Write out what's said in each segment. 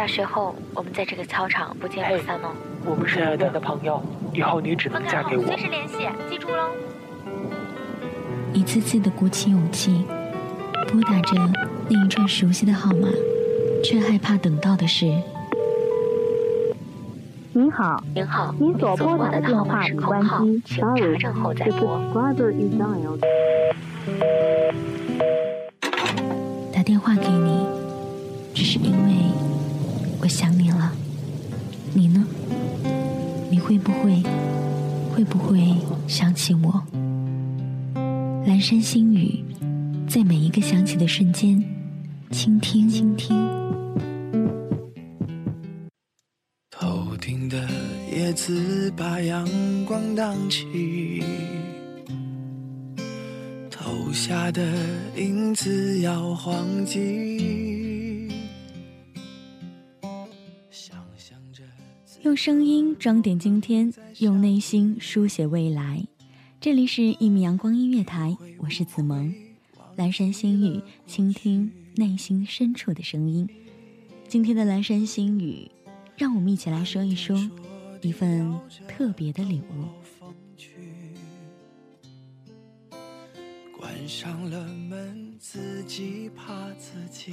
大学后，我们在这个操场不见不散哦。我们是爱的朋友，以后你只能嫁给我。随时联系，记住喽。一次次的鼓起勇气，拨打着那一串熟悉的号码，却害怕等到的是。您好，您好，您所拨打的电话已关机，请查证后再拨。打电话给你，你呢？你会不会，会不会想起我？阑珊星语，在每一个响起的瞬间，倾听，倾听。头顶的叶子把阳光荡起，投下的影子摇晃起。用声音装点今天，用内心书写未来。这里是一米阳光音乐台，我是子萌。阑珊星语，倾听内心深处的声音。今天的阑珊星语，让我们一起来说一说一份特别的礼物。关上了门，自己怕自己。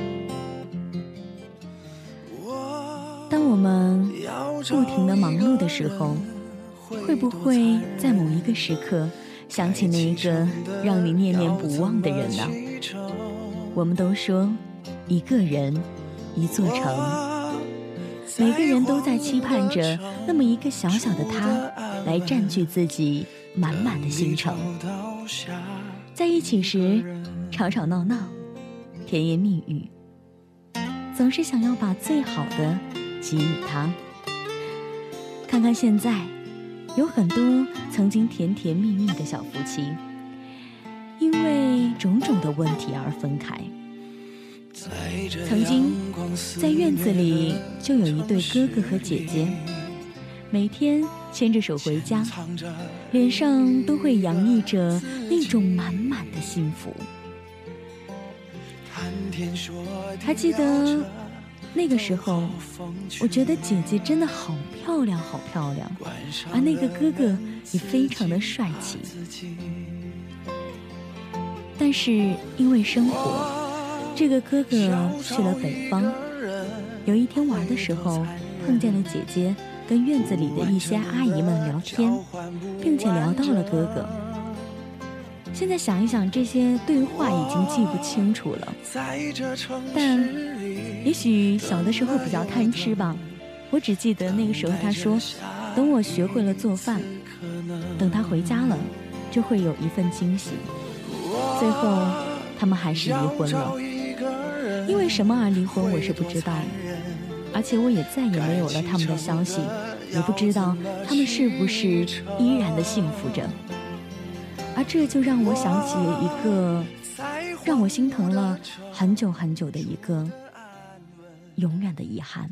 不停的忙碌的时候，会不会在某一个时刻想起那一个让你念念不忘的人呢？我们都说，一个人，一座城，每个人都在期盼着那么一个小小的他，来占据自己满满的心城。在一起时，吵吵闹闹，甜言蜜语，总是想要把最好的。给予他。看看现在，有很多曾经甜甜蜜蜜的小夫妻，因为种种的问题而分开。曾经在院子里就有一对哥哥和姐姐，每天牵着手回家，脸上都会洋溢着那种满满的幸福。还记得。那个时候，我觉得姐姐真的好漂亮，好漂亮，而那个哥哥也非常的帅气。但是因为生活，这个哥哥去了北方。有一天玩的时候，碰见了姐姐跟院子里的一些阿姨们聊天，并且聊到了哥哥。现在想一想，这些对话已经记不清楚了，但。也许小的时候比较贪吃吧，我只记得那个时候他说，等我学会了做饭，等他回家了，就会有一份惊喜。最后，他们还是离婚了，因为什么而离婚我是不知道，而且我也再也没有了他们的消息，也不知道他们是不是依然的幸福着。而这就让我想起一个让我心疼了很久很久的一个。永远的遗憾。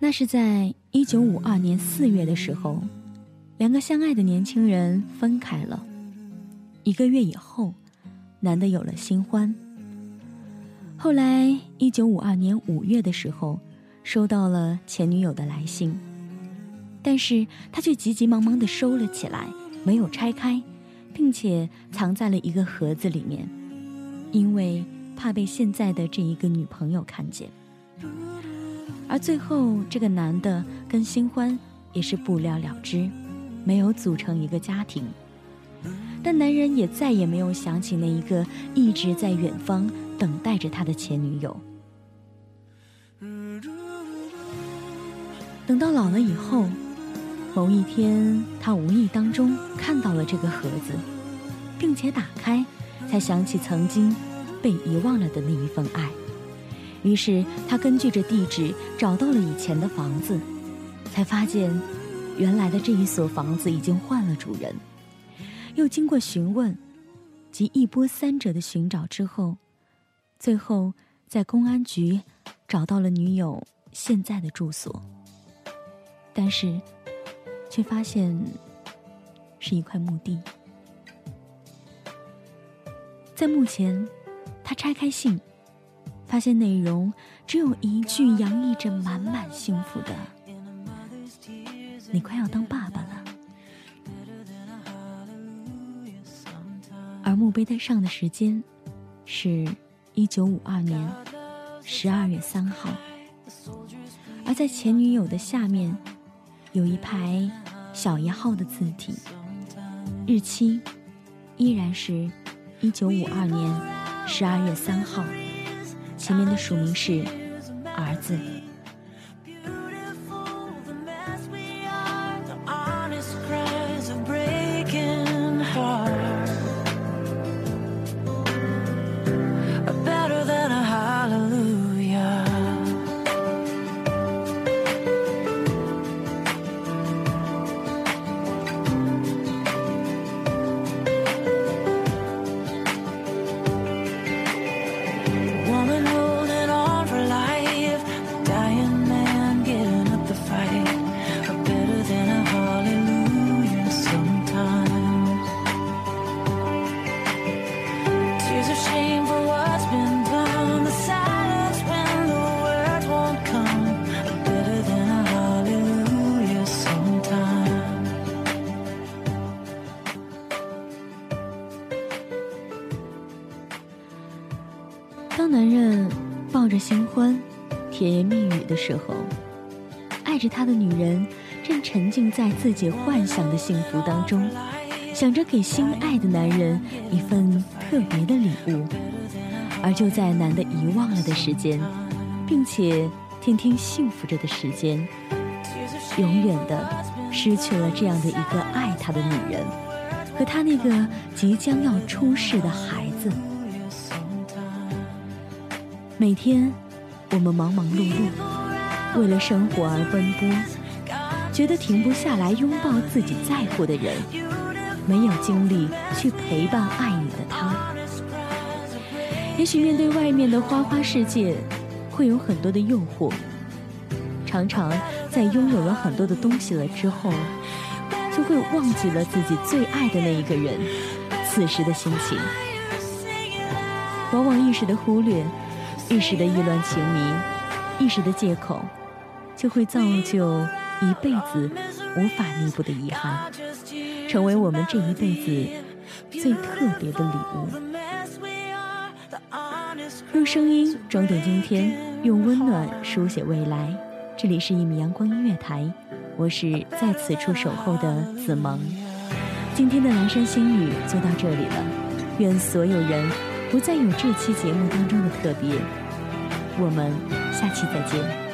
那是在一九五二年四月的时候，两个相爱的年轻人分开了。一个月以后，男的有了新欢。后来，一九五二年五月的时候，收到了前女友的来信，但是他却急急忙忙地收了起来，没有拆开，并且藏在了一个盒子里面，因为怕被现在的这一个女朋友看见。而最后，这个男的跟新欢也是不了了之，没有组成一个家庭。但男人也再也没有想起那一个一直在远方等待着他的前女友。等到老了以后，某一天，他无意当中看到了这个盒子，并且打开，才想起曾经被遗忘了的那一份爱。于是，他根据着地址找到了以前的房子，才发现，原来的这一所房子已经换了主人。又经过询问及一波三折的寻找之后，最后在公安局找到了女友现在的住所。但是，却发现是一块墓地。在墓前，他拆开信，发现内容只有一句洋溢着满满幸福的：“你快要当爸爸了。”而墓碑的上的时间是一九五二年十二月三号，而在前女友的下面。有一排小一号的字体，日期依然是一九五二年十二月三号，前面的署名是儿子。男人抱着新欢，甜言蜜语的时候，爱着他的女人正沉浸在自己幻想的幸福当中，想着给心爱的男人一份特别的礼物，而就在男的遗忘了的时间，并且天天幸福着的时间，永远的失去了这样的一个爱他的女人和他那个即将要出世的孩子。每天，我们忙忙碌碌，为了生活而奔波，觉得停不下来拥抱自己在乎的人，没有精力去陪伴爱你的他。也许面对外面的花花世界，会有很多的诱惑，常常在拥有了很多的东西了之后，就会忘记了自己最爱的那一个人，此时的心情，往往一时的忽略。一时的意乱情迷，一时的借口，就会造就一辈子无法弥补的遗憾，成为我们这一辈子最特别的礼物。用声音装点今天，用温暖书写未来。这里是一米阳光音乐台，我是在此处守候的子萌。今天的南山星语就到这里了，愿所有人。不再有这期节目当中的特别，我们下期再见。